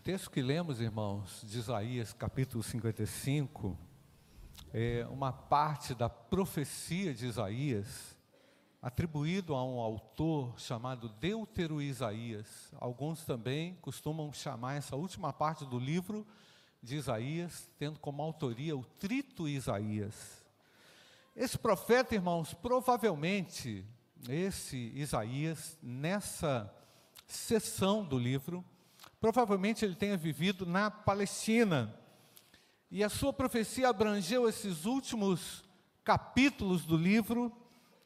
texto que lemos, irmãos, de Isaías capítulo 55, é uma parte da profecia de Isaías, atribuído a um autor chamado Deutero Isaías. Alguns também costumam chamar essa última parte do livro de Isaías, tendo como autoria o Trito Isaías. Esse profeta, irmãos, provavelmente, esse Isaías, nessa sessão do livro, provavelmente ele tenha vivido na Palestina. E a sua profecia abrangeu esses últimos capítulos do livro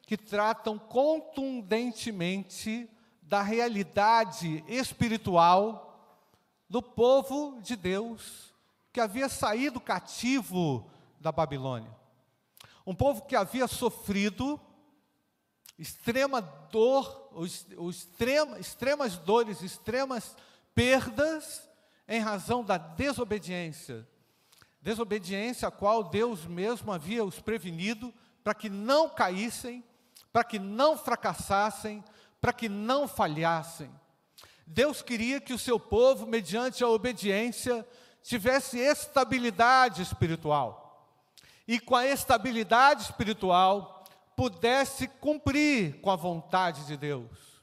que tratam contundentemente da realidade espiritual do povo de Deus que havia saído cativo da Babilônia. Um povo que havia sofrido extrema dor, o extrema, extremas dores, extremas perdas em razão da desobediência. Desobediência a qual Deus mesmo havia os prevenido para que não caíssem, para que não fracassassem, para que não falhassem. Deus queria que o seu povo, mediante a obediência, tivesse estabilidade espiritual. E com a estabilidade espiritual, pudesse cumprir com a vontade de Deus.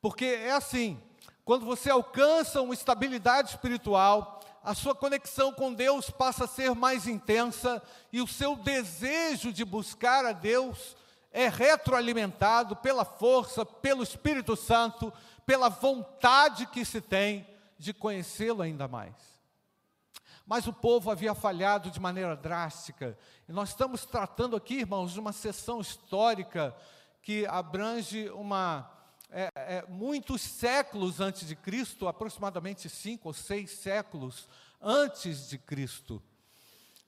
Porque é assim, quando você alcança uma estabilidade espiritual, a sua conexão com Deus passa a ser mais intensa e o seu desejo de buscar a Deus é retroalimentado pela força, pelo Espírito Santo, pela vontade que se tem de conhecê-lo ainda mais. Mas o povo havia falhado de maneira drástica. E nós estamos tratando aqui, irmãos, de uma sessão histórica que abrange uma, é, é, muitos séculos antes de Cristo, aproximadamente cinco ou seis séculos antes de Cristo.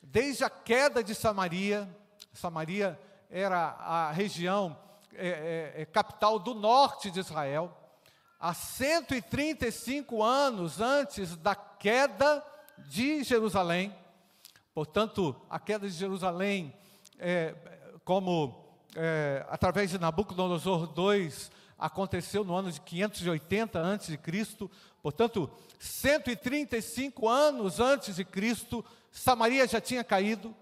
Desde a queda de Samaria, Samaria era a região é, é, é capital do norte de Israel, há 135 anos antes da queda de Jerusalém. Portanto, a queda de Jerusalém, é, como através de Nabucodonosor II, aconteceu no ano de 580 a.C., portanto, 135 anos antes de Cristo, Samaria já tinha caído.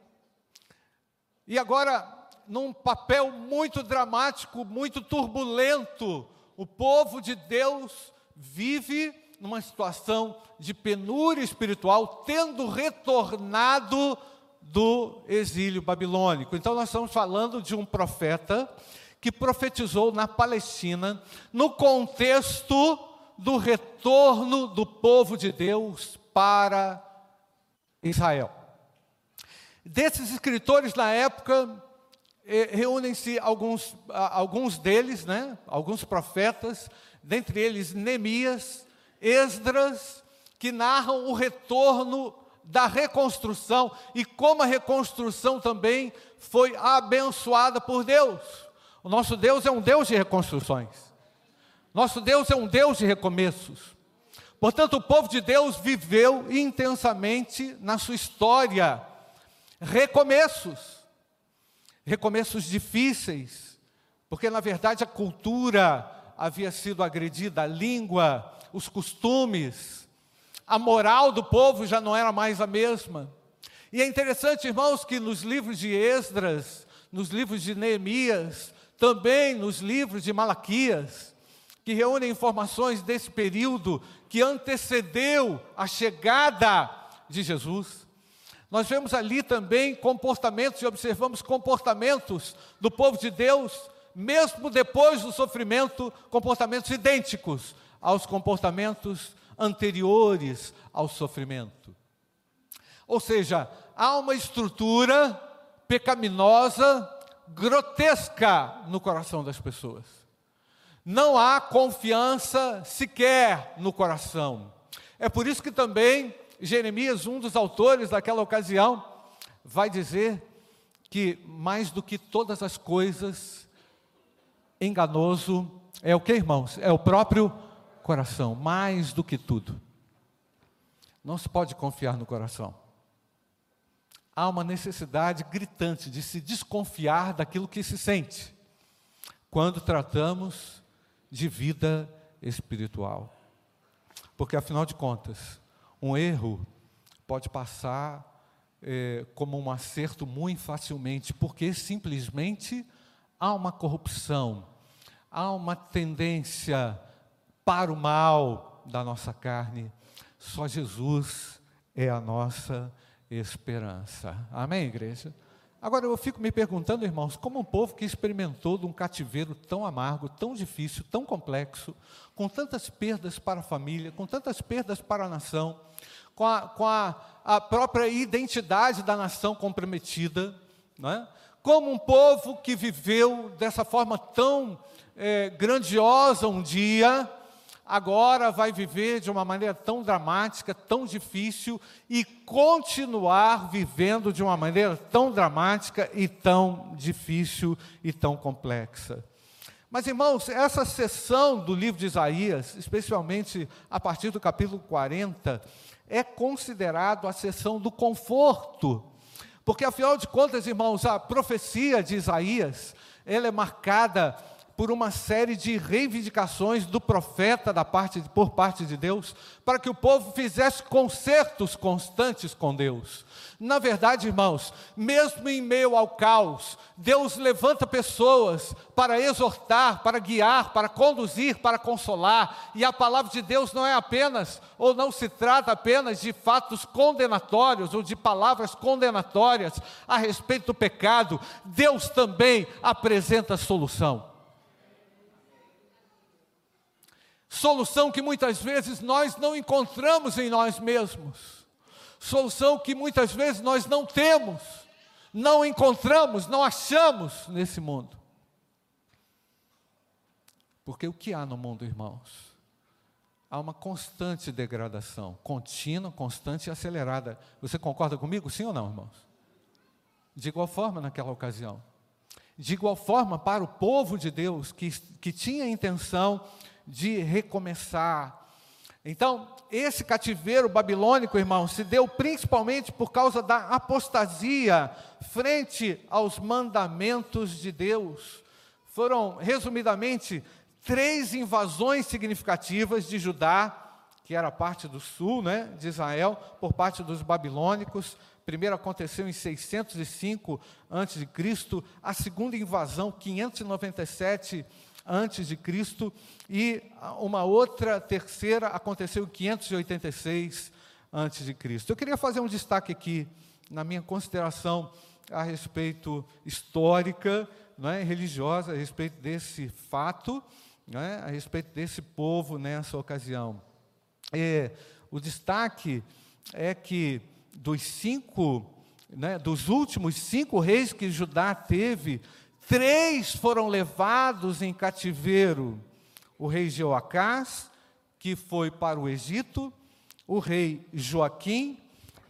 E agora, num papel muito dramático, muito turbulento, o povo de Deus vive numa situação de penúria espiritual, tendo retornado do exílio babilônico. Então, nós estamos falando de um profeta que profetizou na Palestina, no contexto do retorno do povo de Deus para Israel. Desses escritores na época, eh, reúnem-se alguns, alguns deles, né, alguns profetas, dentre eles Neemias, Esdras, que narram o retorno da reconstrução e como a reconstrução também foi abençoada por Deus. O nosso Deus é um Deus de reconstruções. Nosso Deus é um Deus de recomeços. Portanto, o povo de Deus viveu intensamente na sua história recomeços. Recomeços difíceis, porque na verdade a cultura havia sido agredida, a língua os costumes, a moral do povo já não era mais a mesma. E é interessante, irmãos, que nos livros de Esdras, nos livros de Neemias, também nos livros de Malaquias, que reúnem informações desse período que antecedeu a chegada de Jesus. Nós vemos ali também comportamentos e observamos comportamentos do povo de Deus, mesmo depois do sofrimento, comportamentos idênticos aos comportamentos anteriores ao sofrimento. Ou seja, há uma estrutura pecaminosa, grotesca no coração das pessoas. Não há confiança sequer no coração. É por isso que também Jeremias, um dos autores daquela ocasião, vai dizer que mais do que todas as coisas, enganoso é o que, irmãos? É o próprio coração, mais do que tudo. Não se pode confiar no coração. Há uma necessidade gritante de se desconfiar daquilo que se sente, quando tratamos de vida espiritual. Porque, afinal de contas, um erro pode passar é, como um acerto muito facilmente, porque simplesmente há uma corrupção, há uma tendência para o mal da nossa carne. Só Jesus é a nossa esperança. Amém, igreja? Agora eu fico me perguntando, irmãos, como um povo que experimentou de um cativeiro tão amargo, tão difícil, tão complexo, com tantas perdas para a família, com tantas perdas para a nação, com a, com a, a própria identidade da nação comprometida, não é? como um povo que viveu dessa forma tão é, grandiosa um dia, agora vai viver de uma maneira tão dramática, tão difícil e continuar vivendo de uma maneira tão dramática e tão difícil e tão complexa. Mas, irmãos, essa sessão do livro de Isaías, especialmente a partir do capítulo 40, é considerado a sessão do conforto. Porque, afinal de contas, irmãos, a profecia de Isaías, ela é marcada por uma série de reivindicações do profeta da parte, por parte de Deus, para que o povo fizesse concertos constantes com Deus. Na verdade, irmãos, mesmo em meio ao caos, Deus levanta pessoas para exortar, para guiar, para conduzir, para consolar, e a palavra de Deus não é apenas, ou não se trata apenas de fatos condenatórios ou de palavras condenatórias a respeito do pecado, Deus também apresenta solução. Solução que muitas vezes nós não encontramos em nós mesmos. Solução que muitas vezes nós não temos, não encontramos, não achamos nesse mundo. Porque o que há no mundo, irmãos? Há uma constante degradação, contínua, constante e acelerada. Você concorda comigo, sim ou não, irmãos? De igual forma naquela ocasião. De igual forma para o povo de Deus que, que tinha a intenção de recomeçar. Então, esse cativeiro babilônico, irmão, se deu principalmente por causa da apostasia frente aos mandamentos de Deus. Foram, resumidamente, três invasões significativas de Judá, que era parte do sul, né, de Israel, por parte dos babilônicos. primeiro aconteceu em 605 a.C., a segunda invasão, 597 antes de Cristo, e uma outra terceira aconteceu em 586 antes de Cristo. Eu queria fazer um destaque aqui na minha consideração a respeito histórica, não é, religiosa, a respeito desse fato, não é, a respeito desse povo nessa ocasião. É, o destaque é que dos cinco, né, dos últimos cinco reis que Judá teve, Três foram levados em cativeiro: o rei Jeoacás, que foi para o Egito, o rei Joaquim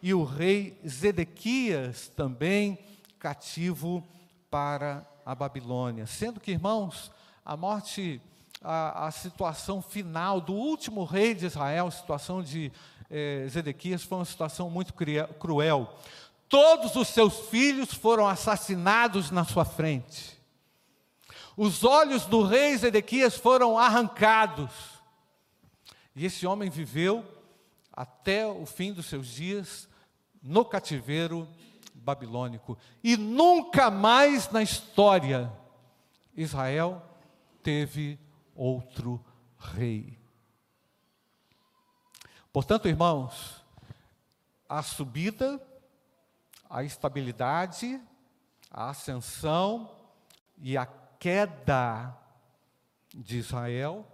e o rei Zedequias, também cativo para a Babilônia. Sendo que, irmãos, a morte, a, a situação final do último rei de Israel, a situação de eh, Zedequias, foi uma situação muito cruel todos os seus filhos foram assassinados na sua frente. Os olhos do rei Zedequias foram arrancados. E esse homem viveu até o fim dos seus dias no cativeiro babilônico. E nunca mais na história Israel teve outro rei. Portanto, irmãos, a subida a estabilidade, a ascensão e a queda de Israel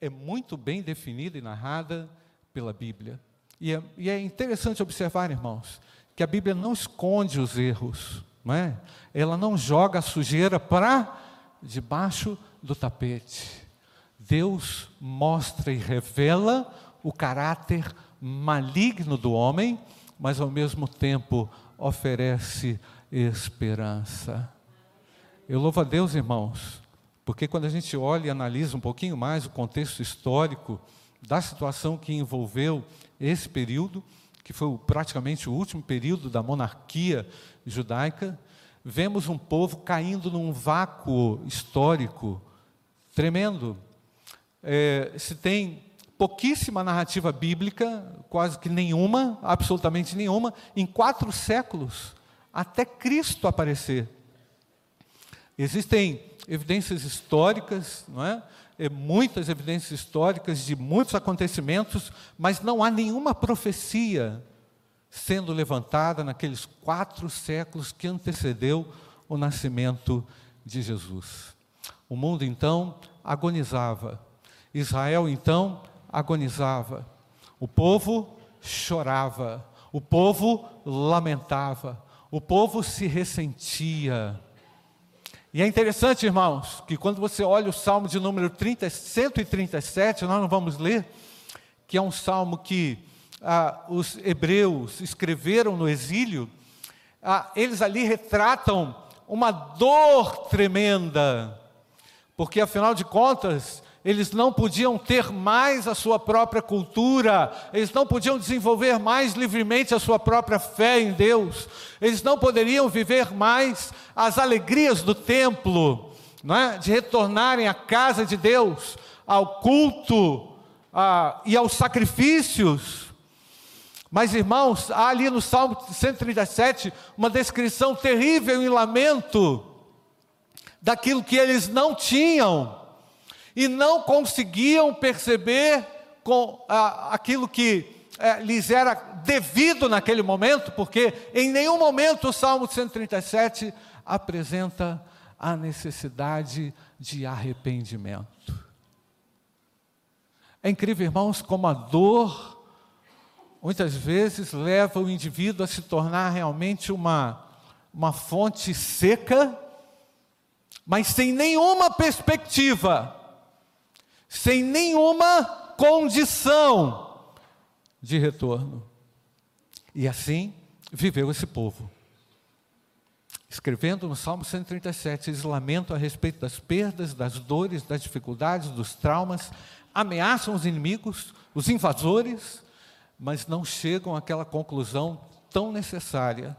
é muito bem definida e narrada pela Bíblia. E é, e é, interessante observar, irmãos, que a Bíblia não esconde os erros, não é? ela não joga a sujeira para debaixo do tapete. Deus mostra e revela o caráter maligno do homem mas ao mesmo tempo oferece esperança. Eu louvo a Deus, irmãos, porque quando a gente olha e analisa um pouquinho mais o contexto histórico da situação que envolveu esse período, que foi praticamente o último período da monarquia judaica, vemos um povo caindo num vácuo histórico tremendo. É, se tem pouquíssima narrativa bíblica, quase que nenhuma, absolutamente nenhuma, em quatro séculos, até Cristo aparecer. Existem evidências históricas, não é? é? muitas evidências históricas de muitos acontecimentos, mas não há nenhuma profecia sendo levantada naqueles quatro séculos que antecedeu o nascimento de Jesus. O mundo então agonizava, Israel então agonizava, o povo chorava, o povo lamentava, o povo se ressentia. E é interessante, irmãos, que quando você olha o salmo de número 30, 137, nós não vamos ler, que é um salmo que ah, os hebreus escreveram no exílio, ah, eles ali retratam uma dor tremenda, porque afinal de contas, eles não podiam ter mais a sua própria cultura, eles não podiam desenvolver mais livremente a sua própria fé em Deus, eles não poderiam viver mais as alegrias do templo, não é? de retornarem à casa de Deus, ao culto a, e aos sacrifícios. Mas, irmãos, há ali no Salmo 137 uma descrição terrível e lamento daquilo que eles não tinham e não conseguiam perceber com ah, aquilo que eh, lhes era devido naquele momento, porque em nenhum momento o Salmo 137 apresenta a necessidade de arrependimento. É incrível, irmãos, como a dor muitas vezes leva o indivíduo a se tornar realmente uma, uma fonte seca, mas sem nenhuma perspectiva sem nenhuma condição de retorno. E assim viveu esse povo. Escrevendo no Salmo 137, eles lamentam a respeito das perdas, das dores, das dificuldades, dos traumas, ameaçam os inimigos, os invasores, mas não chegam àquela conclusão tão necessária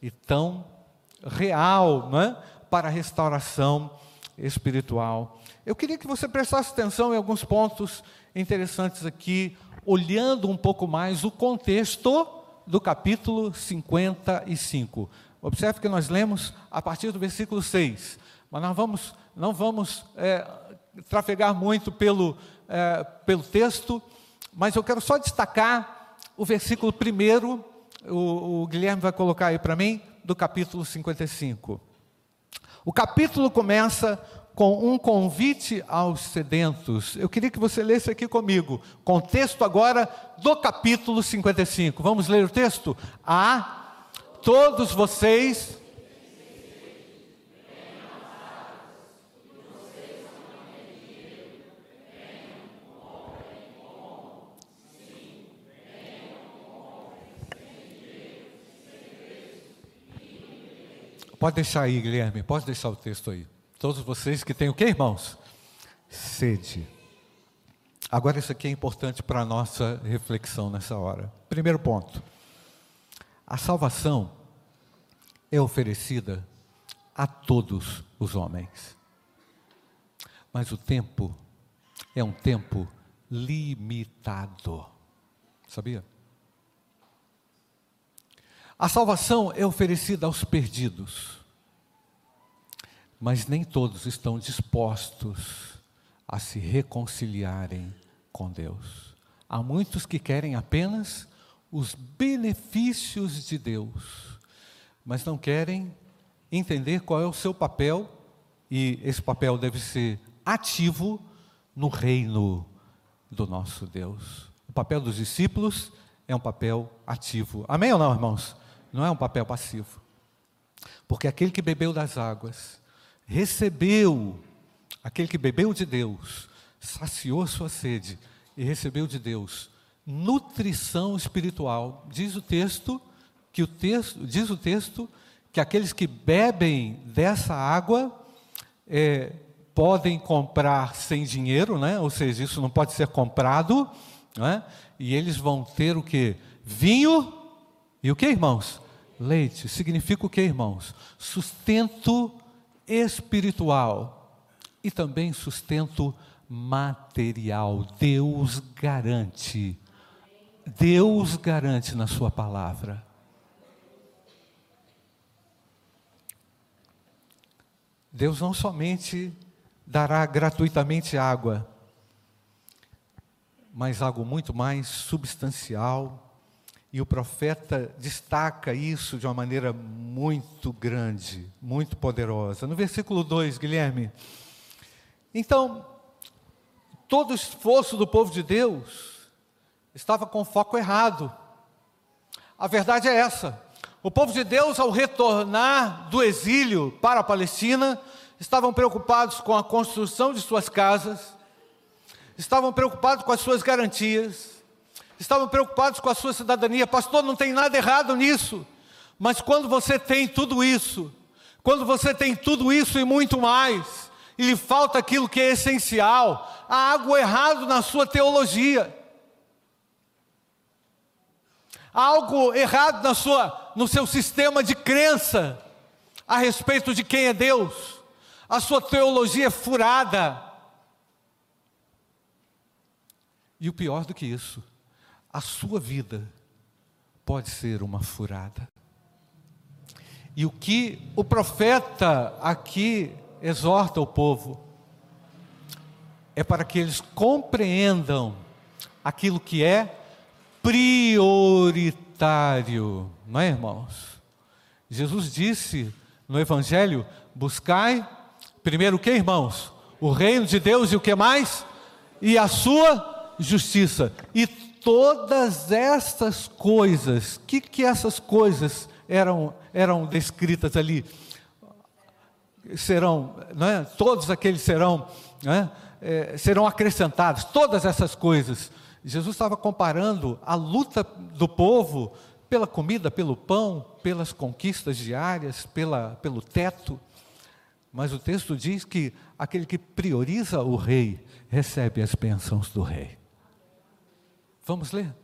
e tão real é? para a restauração espiritual eu queria que você prestasse atenção em alguns pontos interessantes aqui, olhando um pouco mais o contexto do capítulo 55. Observe que nós lemos a partir do versículo 6, mas nós vamos, não vamos é, trafegar muito pelo, é, pelo texto, mas eu quero só destacar o versículo primeiro, o, o Guilherme vai colocar aí para mim, do capítulo 55. O capítulo começa com um convite aos sedentos. Eu queria que você lesse aqui comigo, contexto agora do capítulo 55. Vamos ler o texto? A todos vocês. Pode deixar aí, Guilherme, pode deixar o texto aí. Todos vocês que têm o que, irmãos? Sede. Agora, isso aqui é importante para a nossa reflexão nessa hora. Primeiro ponto: a salvação é oferecida a todos os homens, mas o tempo é um tempo limitado. Sabia? A salvação é oferecida aos perdidos mas nem todos estão dispostos a se reconciliarem com Deus. Há muitos que querem apenas os benefícios de Deus, mas não querem entender qual é o seu papel, e esse papel deve ser ativo no reino do nosso Deus. O papel dos discípulos é um papel ativo. Amém ou não, irmãos? Não é um papel passivo. Porque aquele que bebeu das águas recebeu, aquele que bebeu de Deus, saciou sua sede e recebeu de Deus nutrição espiritual. Diz o texto que o texto diz o texto que aqueles que bebem dessa água é, podem comprar sem dinheiro, né? Ou seja, isso não pode ser comprado, né? E eles vão ter o que? Vinho e o que, irmãos? Leite. Significa o que, irmãos? Sustento espiritual e também sustento material. Deus garante. Deus garante na Sua palavra. Deus não somente dará gratuitamente água, mas algo muito mais substancial. E o profeta destaca isso de uma maneira muito grande, muito poderosa. No versículo 2, Guilherme. Então, todo o esforço do povo de Deus estava com foco errado. A verdade é essa: o povo de Deus, ao retornar do exílio para a Palestina, estavam preocupados com a construção de suas casas, estavam preocupados com as suas garantias, estavam preocupados com a sua cidadania. Pastor, não tem nada errado nisso, mas quando você tem tudo isso, quando você tem tudo isso e muito mais, e lhe falta aquilo que é essencial, há algo errado na sua teologia. Há algo errado na sua, no seu sistema de crença a respeito de quem é Deus a sua teologia é furada. E o pior do que isso, a sua vida pode ser uma furada. E o que o profeta aqui exorta o povo é para que eles compreendam aquilo que é prioritário, não é, irmãos? Jesus disse no Evangelho: buscai Primeiro o que, irmãos? O reino de Deus e o que mais? E a sua justiça. E todas essas coisas, o que, que essas coisas eram, eram descritas ali? Serão, não é? todos aqueles serão, é? É, serão acrescentados, todas essas coisas. Jesus estava comparando a luta do povo pela comida, pelo pão, pelas conquistas diárias, pela, pelo teto. Mas o texto diz que aquele que prioriza o rei recebe as bênçãos do rei. Vamos ler?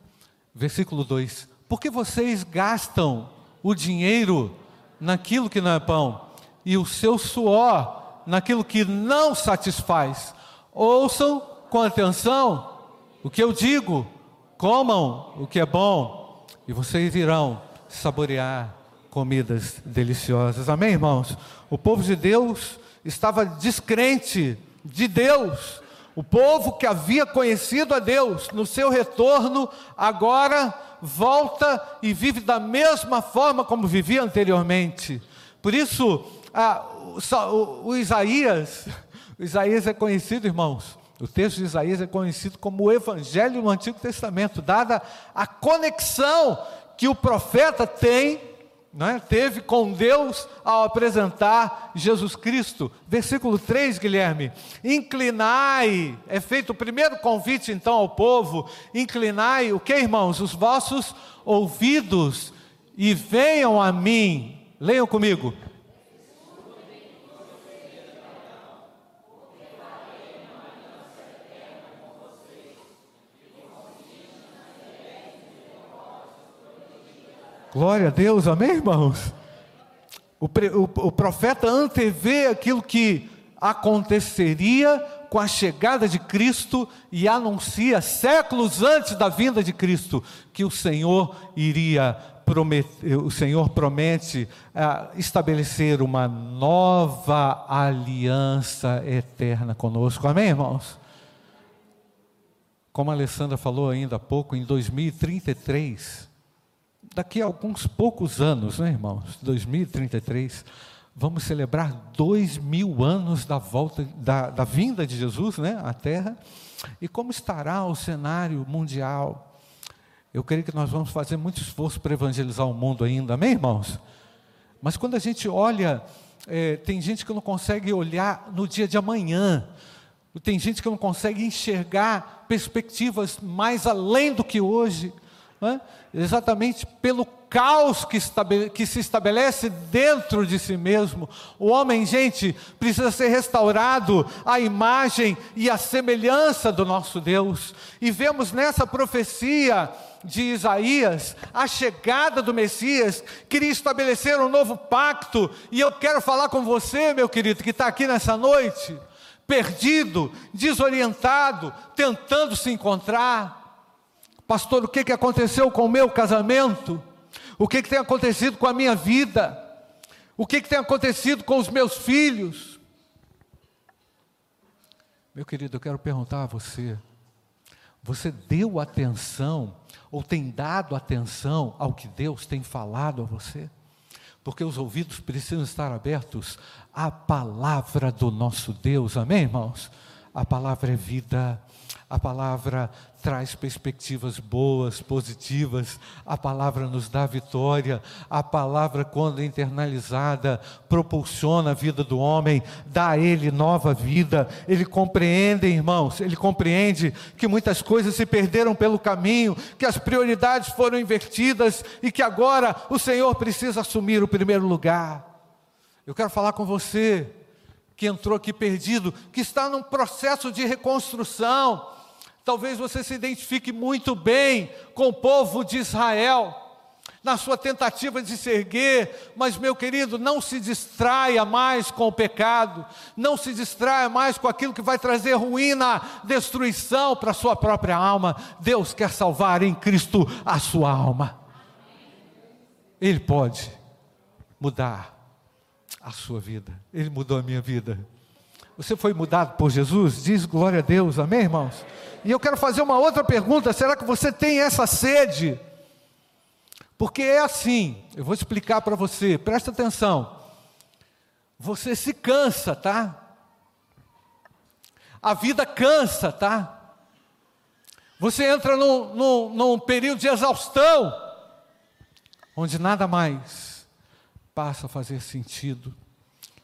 Versículo 2: Porque vocês gastam o dinheiro naquilo que não é pão, e o seu suor naquilo que não satisfaz. Ouçam com atenção o que eu digo, comam o que é bom, e vocês irão saborear comidas deliciosas. Amém, irmãos? O povo de Deus estava descrente de Deus. O povo que havia conhecido a Deus no seu retorno, agora volta e vive da mesma forma como vivia anteriormente. Por isso, a, o, o Isaías, o Isaías é conhecido, irmãos, o texto de Isaías é conhecido como o Evangelho no Antigo Testamento, dada a conexão que o profeta tem é? teve com Deus ao apresentar Jesus Cristo. Versículo 3, Guilherme: Inclinai, é feito o primeiro convite então ao povo: inclinai o que, irmãos? Os vossos ouvidos e venham a mim. Leiam comigo. Glória a Deus, amém, irmãos? O, o, o profeta antevê aquilo que aconteceria com a chegada de Cristo e anuncia séculos antes da vinda de Cristo que o Senhor iria prometer, o Senhor promete uh, estabelecer uma nova aliança eterna conosco. Amém, irmãos? Como a Alessandra falou ainda há pouco, em 2033 daqui a alguns poucos anos, né, irmãos? 2033, vamos celebrar dois mil anos da volta, da, da vinda de Jesus, né, à Terra. E como estará o cenário mundial? Eu creio que nós vamos fazer muito esforço para evangelizar o mundo ainda, amém, irmãos? Mas quando a gente olha, é, tem gente que não consegue olhar no dia de amanhã. Tem gente que não consegue enxergar perspectivas mais além do que hoje né? exatamente pelo caos que, que, se estabelece dentro de si mesmo. O homem, gente, precisa ser restaurado à imagem e à semelhança do nosso Deus. E vemos nessa profecia de Isaías a chegada do Messias, queria estabelecer um novo pacto. E eu quero falar com você, meu querido, que está aqui nessa noite perdido, desorientado, tentando se encontrar. Pastor, o que, que aconteceu com o meu casamento? O que, que tem acontecido com a minha vida? O que, que tem acontecido com os meus filhos? Meu querido, eu quero perguntar a você: você deu atenção ou tem dado atenção ao que Deus tem falado a você? Porque os ouvidos precisam estar abertos à palavra do nosso Deus, amém, irmãos? A palavra é vida, a palavra traz perspectivas boas, positivas, a palavra nos dá vitória, a palavra, quando internalizada, propulsiona a vida do homem, dá a ele nova vida. Ele compreende, irmãos, ele compreende que muitas coisas se perderam pelo caminho, que as prioridades foram invertidas e que agora o Senhor precisa assumir o primeiro lugar. Eu quero falar com você que entrou aqui perdido, que está num processo de reconstrução Talvez você se identifique muito bem com o povo de Israel, na sua tentativa de se erguer, mas, meu querido, não se distraia mais com o pecado, não se distraia mais com aquilo que vai trazer ruína, destruição para a sua própria alma. Deus quer salvar em Cristo a sua alma. Ele pode mudar a sua vida, Ele mudou a minha vida. Você foi mudado por Jesus? Diz glória a Deus, amém, irmãos? E eu quero fazer uma outra pergunta: será que você tem essa sede? Porque é assim, eu vou explicar para você, presta atenção. Você se cansa, tá? A vida cansa, tá? Você entra num, num, num período de exaustão, onde nada mais passa a fazer sentido.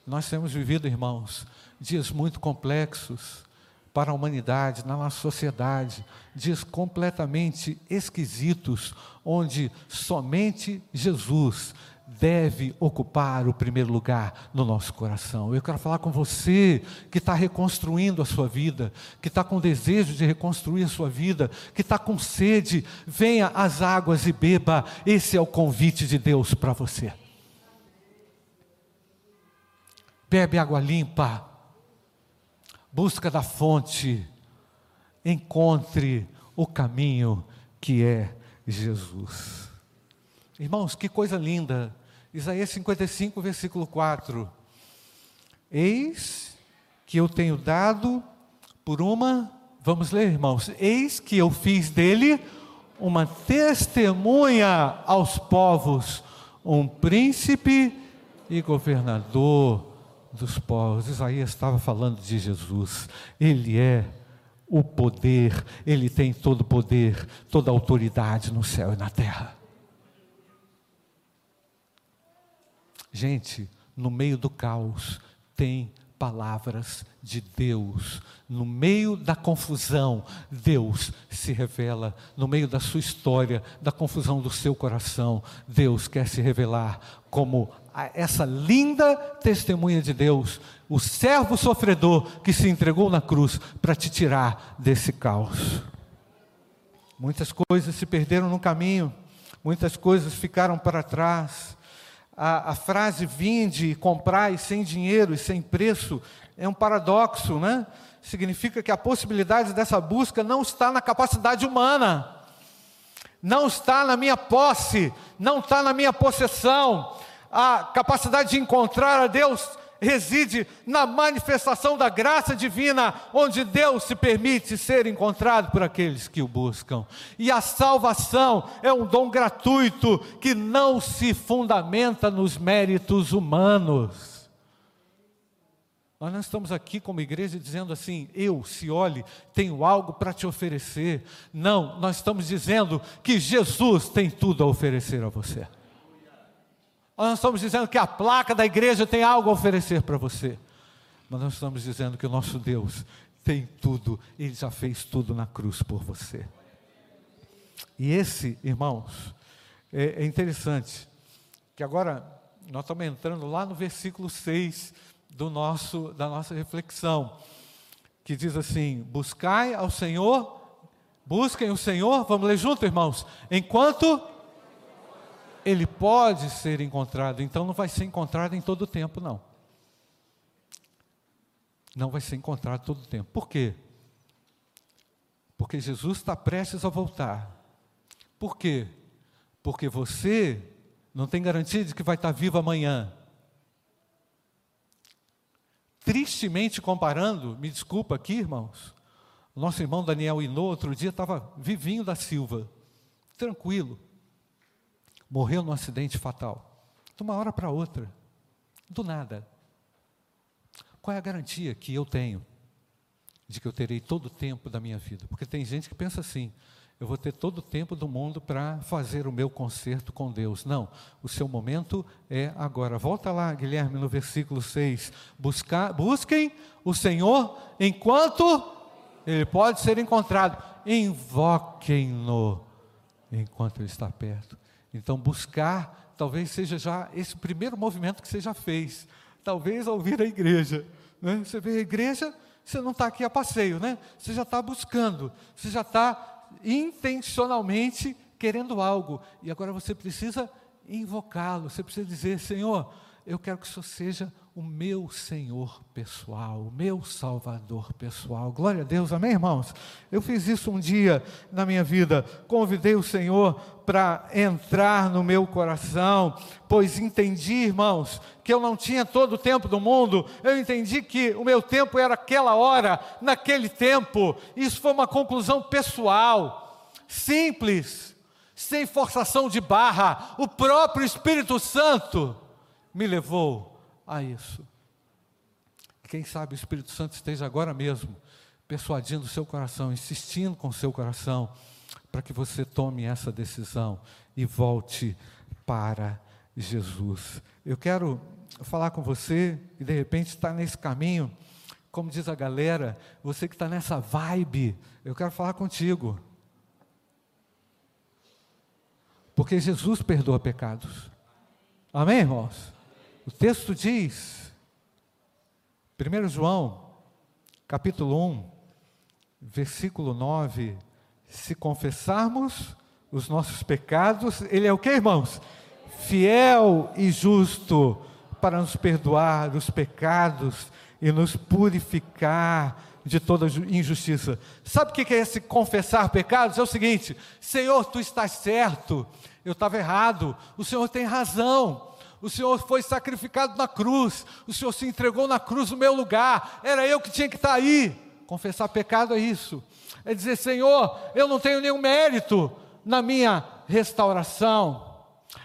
Nós temos vivido, irmãos, dias muito complexos para a humanidade, na nossa sociedade, dias completamente esquisitos, onde somente Jesus deve ocupar o primeiro lugar no nosso coração. Eu quero falar com você que está reconstruindo a sua vida, que está com desejo de reconstruir a sua vida, que está com sede, venha às águas e beba. Esse é o convite de Deus para você. Bebe água limpa busca da fonte, encontre o caminho que é Jesus. Irmãos, que coisa linda. Isaías 55, versículo 4. Eis que eu tenho dado por uma, vamos ler, irmãos, eis que eu fiz dele uma testemunha aos povos, um príncipe e governador dos povos. Isaías estava falando de Jesus. Ele é o poder, ele tem todo o poder, toda a autoridade no céu e na terra. Gente, no meio do caos tem palavras de Deus. No meio da confusão, Deus se revela. No meio da sua história, da confusão do seu coração, Deus quer se revelar como essa linda testemunha de Deus, o servo sofredor que se entregou na cruz para te tirar desse caos. Muitas coisas se perderam no caminho, muitas coisas ficaram para trás. A, a frase vinde, comprai sem dinheiro e sem preço é um paradoxo, né? Significa que a possibilidade dessa busca não está na capacidade humana, não está na minha posse, não está na minha possessão, a capacidade de encontrar a Deus reside na manifestação da graça divina, onde Deus se permite ser encontrado por aqueles que o buscam. E a salvação é um dom gratuito que não se fundamenta nos méritos humanos. Nós não estamos aqui como igreja dizendo assim, eu, se olhe, tenho algo para te oferecer. Não, nós estamos dizendo que Jesus tem tudo a oferecer a você. Nós não estamos dizendo que a placa da igreja tem algo a oferecer para você. Mas nós estamos dizendo que o nosso Deus tem tudo, Ele já fez tudo na cruz por você. E esse, irmãos, é, é interessante, que agora nós estamos entrando lá no versículo 6 do nosso, da nossa reflexão, que diz assim: Buscai ao Senhor, busquem o Senhor, vamos ler junto, irmãos, enquanto ele pode ser encontrado, então não vai ser encontrado em todo o tempo, não. não vai ser encontrado todo o tempo. Por quê? Porque Jesus está prestes a voltar. Por quê? Porque você não tem garantia de que vai estar vivo amanhã. Tristemente comparando, me desculpa aqui, irmãos, nosso irmão Daniel Inô, outro dia, estava vivinho da Silva, tranquilo. Morreu num acidente fatal. De uma hora para outra. Do nada. Qual é a garantia que eu tenho de que eu terei todo o tempo da minha vida? Porque tem gente que pensa assim: eu vou ter todo o tempo do mundo para fazer o meu concerto com Deus. Não, o seu momento é agora. Volta lá, Guilherme, no versículo 6. Buscar, busquem o Senhor enquanto ele pode ser encontrado. Invoquem-no enquanto ele está perto. Então, buscar talvez seja já esse primeiro movimento que você já fez. Talvez ouvir a igreja. Né? Você vê a igreja, você não está aqui a passeio, né? Você já está buscando, você já está intencionalmente querendo algo, e agora você precisa invocá-lo, você precisa dizer: Senhor, eu quero que o Senhor seja o meu Senhor pessoal, o meu Salvador pessoal. Glória a Deus, amém, irmãos? Eu fiz isso um dia na minha vida, convidei o Senhor para entrar no meu coração, pois entendi, irmãos, que eu não tinha todo o tempo do mundo, eu entendi que o meu tempo era aquela hora, naquele tempo. Isso foi uma conclusão pessoal, simples, sem forçação de barra. O próprio Espírito Santo me levou a isso. Quem sabe o Espírito Santo esteja agora mesmo persuadindo o seu coração, insistindo com o seu coração, para que você tome essa decisão e volte para Jesus. Eu quero falar com você que de repente está nesse caminho, como diz a galera, você que está nessa vibe, eu quero falar contigo. Porque Jesus perdoa pecados. Amém, irmãos? O texto diz, 1 João, capítulo 1, versículo 9: se confessarmos os nossos pecados, Ele é o que, irmãos? Fiel e justo para nos perdoar os pecados e nos purificar de toda injustiça. Sabe o que é esse confessar pecados? É o seguinte: Senhor, tu estás certo, eu estava errado, o Senhor tem razão o Senhor foi sacrificado na cruz, o Senhor se entregou na cruz no meu lugar, era eu que tinha que estar aí. Confessar pecado é isso, é dizer: Senhor, eu não tenho nenhum mérito na minha restauração,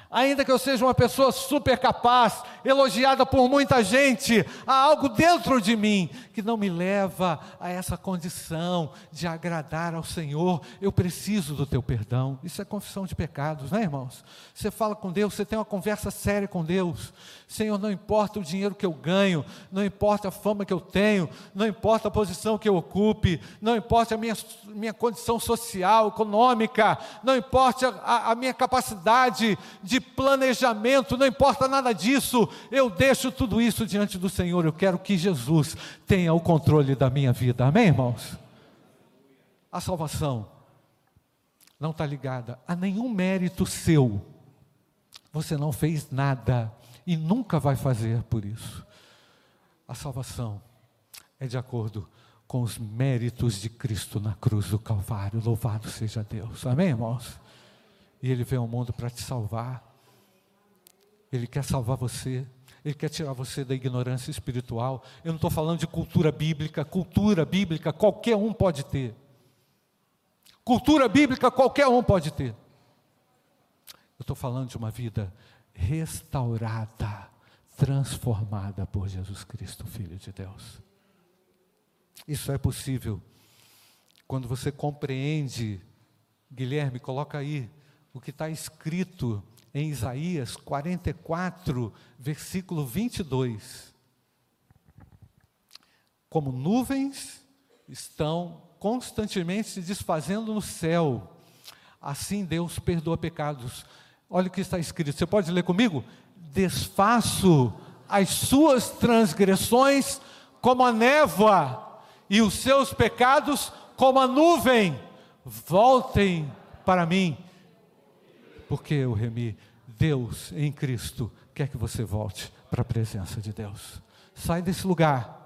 Ainda que eu seja uma pessoa super capaz, elogiada por muita gente, há algo dentro de mim que não me leva a essa condição de agradar ao Senhor. Eu preciso do teu perdão. Isso é confissão de pecados, né, irmãos? Você fala com Deus, você tem uma conversa séria com Deus. Senhor, não importa o dinheiro que eu ganho, não importa a fama que eu tenho, não importa a posição que eu ocupe, não importa a minha, minha condição social, econômica, não importa a, a minha capacidade de planejamento, não importa nada disso, eu deixo tudo isso diante do Senhor. Eu quero que Jesus tenha o controle da minha vida, amém, irmãos? A salvação não está ligada a nenhum mérito seu, você não fez nada e nunca vai fazer por isso. A salvação é de acordo com os méritos de Cristo na cruz do Calvário. Louvado seja Deus. Amém, irmãos? E Ele veio ao mundo para te salvar. Ele quer salvar você. Ele quer tirar você da ignorância espiritual. Eu não estou falando de cultura bíblica. Cultura bíblica qualquer um pode ter. Cultura bíblica qualquer um pode ter. Eu estou falando de uma vida restaurada, transformada por Jesus Cristo, Filho de Deus. Isso é possível quando você compreende, Guilherme, coloca aí o que está escrito em Isaías 44, versículo 22. Como nuvens estão constantemente se desfazendo no céu, assim Deus perdoa pecados Olha o que está escrito, você pode ler comigo? Desfaço as suas transgressões como a névoa, e os seus pecados como a nuvem. Voltem para mim, porque eu remi. Deus em Cristo quer que você volte para a presença de Deus. Sai desse lugar,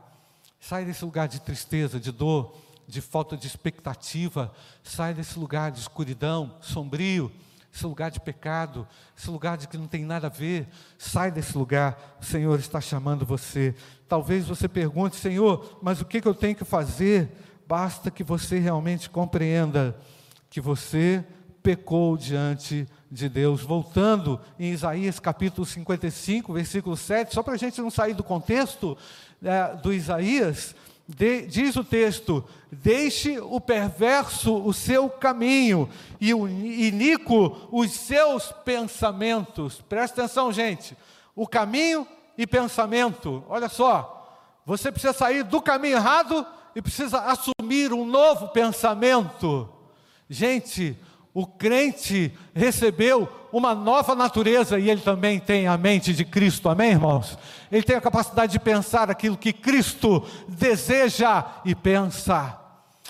Sai desse lugar de tristeza, de dor, de falta de expectativa. Sai desse lugar de escuridão, sombrio, esse lugar de pecado, esse lugar de que não tem nada a ver. Sai desse lugar, o Senhor está chamando você. Talvez você pergunte, Senhor, mas o que, eu tenho que fazer? Basta que você realmente compreenda que você pecou diante de Deus. Voltando em Isaías capítulo 55, versículo 7, só para a gente não sair do contexto é, do Isaías, de, diz o texto: Deixe o perverso o seu caminho e o iníquo os seus pensamentos. Presta atenção, gente. O caminho e pensamento. Olha só, você precisa sair do caminho errado e precisa assumir um novo pensamento. Gente, o crente recebeu uma nova natureza e ele também tem a mente de Cristo, amém, irmãos? Ele tem a capacidade de pensar aquilo que Cristo deseja e pensa.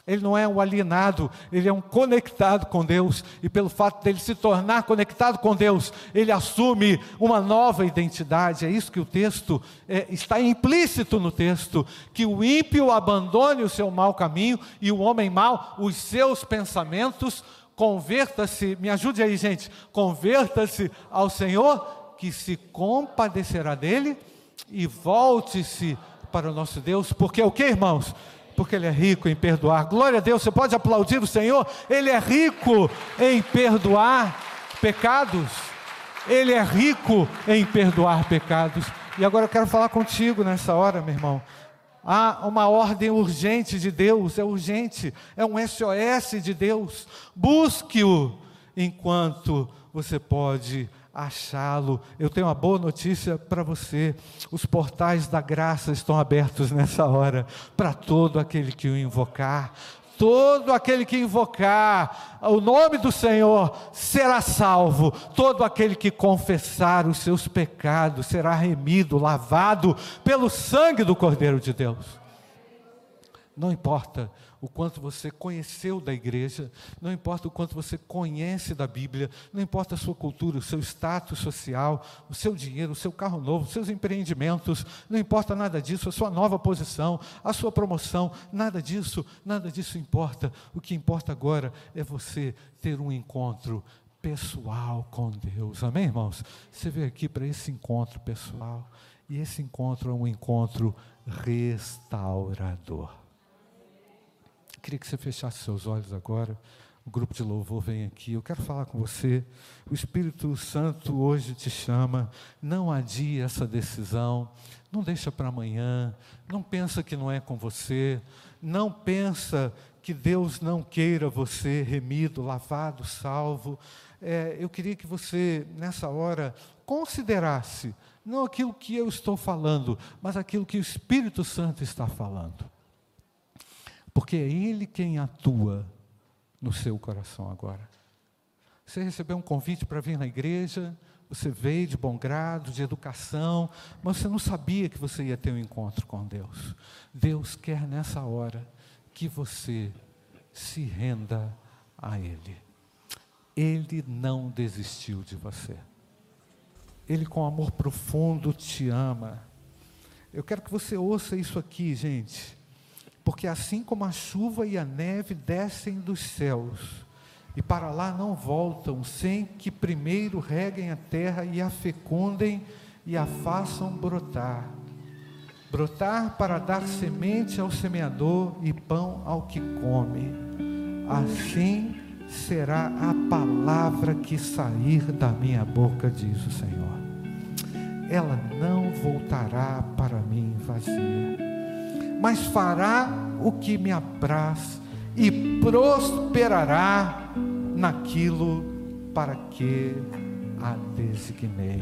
Ele não é um alienado, ele é um conectado com Deus, e pelo fato dele se tornar conectado com Deus, ele assume uma nova identidade. É isso que o texto é, está implícito no texto: que o ímpio abandone o seu mau caminho e o homem mau os seus pensamentos Converta-se, me ajude aí, gente. Converta-se ao Senhor, que se compadecerá dele, e volte-se para o nosso Deus, porque o que, irmãos? Porque Ele é rico em perdoar. Glória a Deus, você pode aplaudir o Senhor, Ele é rico em perdoar pecados. Ele é rico em perdoar pecados. E agora eu quero falar contigo nessa hora, meu irmão. Há uma ordem urgente de Deus, é urgente, é um SOS de Deus. Busque-o enquanto você pode achá-lo. Eu tenho uma boa notícia para você: os portais da graça estão abertos nessa hora para todo aquele que o invocar todo aquele que invocar o nome do Senhor será salvo, todo aquele que confessar os seus pecados será remido, lavado pelo sangue do Cordeiro de Deus. Não importa o quanto você conheceu da igreja, não importa o quanto você conhece da Bíblia, não importa a sua cultura, o seu status social, o seu dinheiro, o seu carro novo, os seus empreendimentos, não importa nada disso, a sua nova posição, a sua promoção, nada disso, nada disso importa. O que importa agora é você ter um encontro pessoal com Deus. Amém, irmãos? Você veio aqui para esse encontro pessoal, e esse encontro é um encontro restaurador. Queria que você fechasse seus olhos agora. O grupo de louvor vem aqui. Eu quero falar com você. O Espírito Santo hoje te chama. Não adie essa decisão. Não deixa para amanhã. Não pensa que não é com você. Não pensa que Deus não queira você remido, lavado, salvo. É, eu queria que você, nessa hora, considerasse não aquilo que eu estou falando, mas aquilo que o Espírito Santo está falando. Porque é Ele quem atua no seu coração agora. Você recebeu um convite para vir na igreja, você veio de bom grado, de educação, mas você não sabia que você ia ter um encontro com Deus. Deus quer nessa hora que você se renda a Ele. Ele não desistiu de você. Ele, com amor profundo, te ama. Eu quero que você ouça isso aqui, gente. Porque assim como a chuva e a neve descem dos céus, e para lá não voltam, sem que primeiro reguem a terra e a fecundem e a façam brotar. Brotar para dar semente ao semeador e pão ao que come. Assim será a palavra que sair da minha boca, diz o Senhor. Ela não voltará para mim vazia mas fará o que me apraz e prosperará naquilo para que a designei.